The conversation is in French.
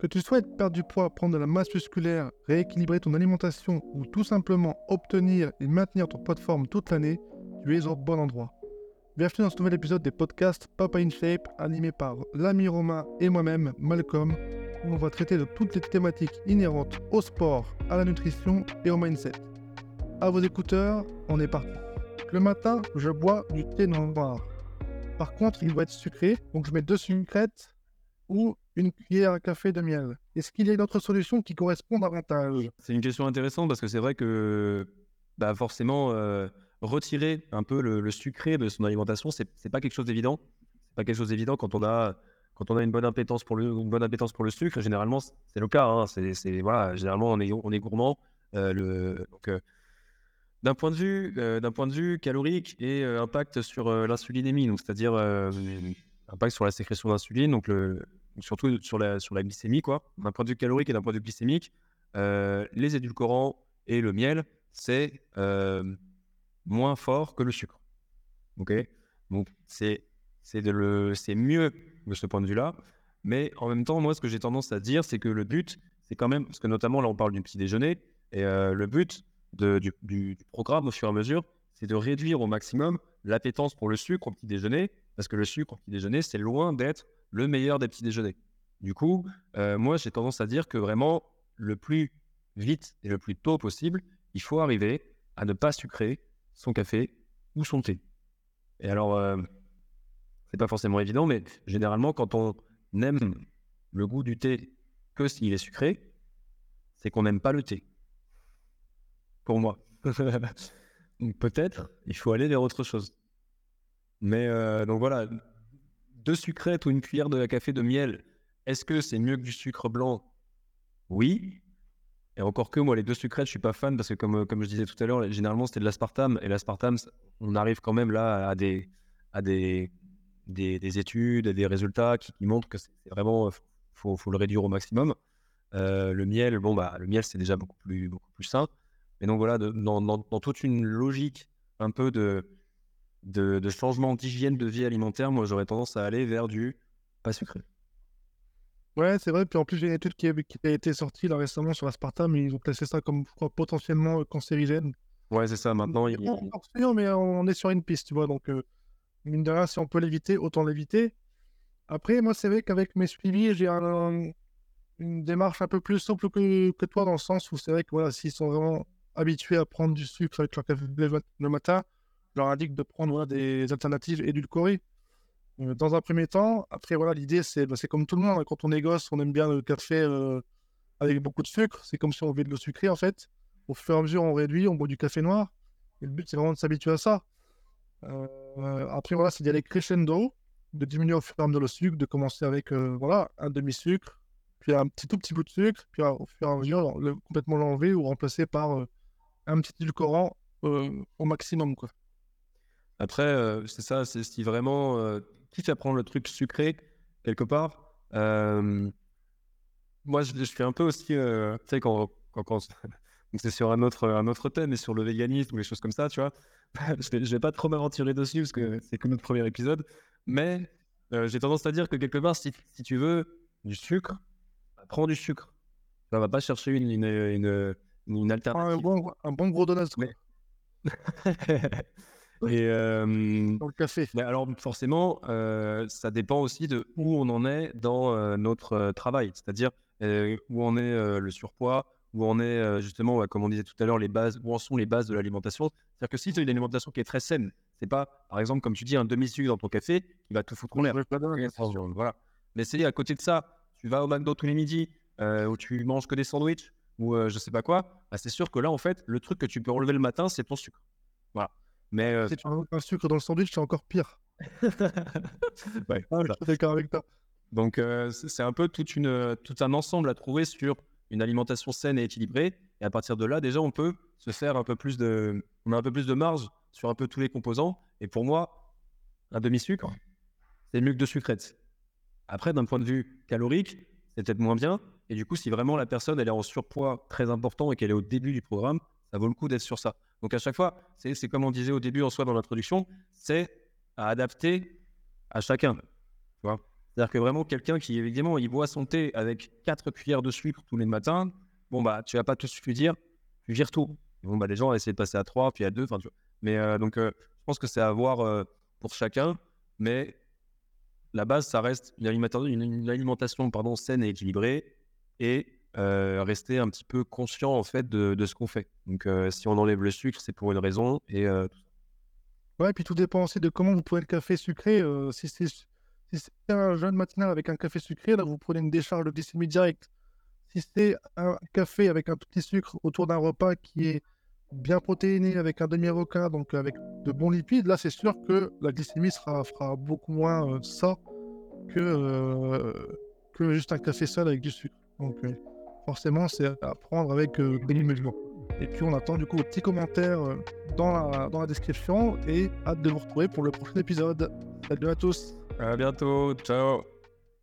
Que tu souhaites perdre du poids, prendre de la masse musculaire, rééquilibrer ton alimentation ou tout simplement obtenir et maintenir ton poids de forme toute l'année, tu es au bon endroit. Bienvenue dans ce nouvel épisode des podcasts Papa in Shape, animé par l'ami Romain et moi-même, Malcolm, où on va traiter de toutes les thématiques inhérentes au sport, à la nutrition et au mindset. À vos écouteurs, on est parti. Le matin, je bois du thé noir. Par contre, il doit être sucré, donc je mets deux sucrètes ou une cuillère à café de miel? Est-ce qu'il y a une autre solution qui correspond davantage? C'est une question intéressante parce que c'est vrai que bah forcément, euh, retirer un peu le, sucré de son alimentation, c'est n'est pas quelque chose d'évident. C'est pas quelque chose d'évident quand on a quand on a une bonne appétence pour le une bonne appétence pour le sucre. Généralement, c'est le cas. Hein. C'est voilà, généralement on est on est gourmand. Euh, le euh, d'un point de vue d'un point de vue calorique et impact sur l'insulinémie, donc c'est-à-dire impact sur la sécrétion d'insuline, donc le surtout sur la, sur la glycémie, quoi. D'un point de vue calorique et d'un point de vue glycémique, euh, les édulcorants et le miel, c'est euh, moins fort que le sucre. Ok? Donc, c'est mieux de ce point de vue-là. Mais en même temps, moi, ce que j'ai tendance à dire, c'est que le but, c'est quand même, parce que notamment là, on parle du petit déjeuner, et euh, le but du, du, programme au fur et à mesure, c'est de réduire au maximum l'appétence pour le sucre au petit déjeuner, parce que le sucre au petit déjeuner, c'est loin d'être le meilleur des petits déjeuners. Du coup, euh, moi, j'ai tendance à dire que vraiment, le plus vite et le plus tôt possible, il faut arriver à ne pas sucrer son café ou son thé. Et alors, euh, c'est pas forcément évident, mais généralement, quand on n'aime le goût du thé que s'il est sucré, c'est qu'on n'aime pas le thé. Pour moi. Peut-être, il faut aller vers autre chose. Mais euh, donc voilà, deux sucrètes ou une cuillère de café de miel, est-ce que c'est mieux que du sucre blanc? Oui. Et encore que moi, les deux sucrètes, je suis pas fan parce que, comme, comme je disais tout à l'heure, généralement c'était de l'aspartame. Et l'aspartame, on arrive quand même là à des, à des, des, études, à des résultats qui, montrent que c'est vraiment, faut, faut le réduire au maximum. Euh, le miel, bon, bah, le miel, c'est déjà beaucoup plus, beaucoup plus sain. Mais donc voilà, dans, dans toute une logique un peu de, de, changement d'hygiène de vie alimentaire, moi j'aurais tendance à aller vers du pas sucré. Ouais, c'est vrai. Puis en plus, j'ai une étude qui a, été sortie là récemment sur l'aspartame, mais ils ont placé ça comme potentiellement cancérigène. Ouais, c'est ça. Maintenant, il... sûr, mais on est sur une piste, tu vois. Donc, euh, mine de rien, si on peut l'éviter, autant l'éviter. Après, moi, c'est vrai qu'avec mes suivis, j'ai une démarche un peu plus souple que, que toi, dans le sens où c'est vrai que voilà, s'ils sont vraiment habitués à prendre du sucre avec leur café le matin, leur indique de prendre des alternatives édulcorées. Euh, dans un premier temps, après, voilà, l'idée, c'est bah, comme tout le monde. Hein. quand on est gosse, on aime bien le café euh, avec beaucoup de sucre. C'est comme si on voulait de l'eau sucrée, en fait. Au fur et à mesure, on réduit, on boit du café noir. Et le but, c'est vraiment de s'habituer à ça. Euh, après, voilà, c'est d'y aller crescendo, de diminuer au fur et à mesure le sucre, de commencer avec voilà, un demi-sucre, puis un tout petit bout de sucre, puis au fur et à mesure, complètement l'enlever ou remplacer par un petit édulcorant au maximum. Quoi. Après, euh, c'est ça, c'est si vraiment, euh, quitte à prendre le truc sucré quelque part, euh, moi je, fais un peu aussi, tu sais, quand, quand, c'est sur un autre, un autre thème, et sur le véganisme ou les choses comme ça, tu vois, je, vais, vais pas trop m'aventurer dessus parce que c'est que notre premier épisode, mais j'ai tendance à dire que quelque part, si, si tu veux du sucre, bah, prends du sucre. Tu va pas chercher une, une, une, une alternative. Un bon, un bon gros donut. Mais... Et dans le café. Mais alors forcément, ça dépend aussi de où on en est dans notre travail, c'est-à-dire où en est le surpoids, où en est justement, comme on disait tout à l'heure, les bases, où en sont les bases de l'alimentation. C'est-à-dire que si tu as une alimentation qui est très saine, c'est pas, par exemple, comme tu dis, un demi-sucre dans ton café qui va tout foutre en l'air. Voilà. Mais c'est à côté de ça, tu vas au McDo tous les midis, où tu manges que des sandwichs ou je sais pas quoi, bah, c'est sûr que là, en fait, le truc que tu peux relever le matin, c'est ton sucre. Voilà. Mais euh, si tu as un sucre dans le sandwich, c'est encore pire. ouais, ah, je suis d'accord avec toi. Donc, euh, c'est un peu toute une, tout un ensemble à trouver sur une alimentation saine et équilibrée. Et à partir de là, déjà, on peut se faire un peu plus de, on a un peu plus de marge sur un peu tous les composants. Et pour moi, un demi-sucre, c'est mieux que deux sucrètes. Après, d'un point de vue calorique, c'est peut-être moins bien. Et du coup, si vraiment la personne elle est en surpoids très important et qu'elle est au début du programme, ça vaut le coup d'être sur ça. Donc à chaque fois, c'est comme on disait au début en soi dans l'introduction, c'est à adapter à chacun. C'est-à-dire que vraiment, quelqu'un qui, évidemment, il boit son thé avec 4 cuillères de sucre tous les matins, bon, bah, tu vas pas tout lui dire, tu vires tout. Bon, bah, les gens vont essayer de passer à 3, puis à 2. Mais euh, donc, euh, je pense que c'est à voir euh, pour chacun. Mais la base, ça reste une alimentation, une, alimentation pardon, saine et équilibrée et rester un petit peu conscient en fait de, ce qu'on fait. Donc, si on enlève le sucre, c'est pour une raison et Ouais, puis tout dépend aussi de comment vous prenez le café sucré. si c'est un jeune matinal avec un café sucré, là, vous prenez une décharge de glycémie directe. Si c'est un café avec un petit sucre autour d'un repas qui est bien protéiné avec un demi-avocat, donc avec de bons lipides, là c'est sûr que la glycémie sera, fera beaucoup moins euh, ça que, euh, que juste un café seul avec du sucre. Donc euh, forcément c'est à prendre avec des mesures. Et puis on attend du coup vos petits commentaires dans la, dans la description et hâte de vous retrouver pour le prochain épisode. Salut à tous. À bientôt. Ciao.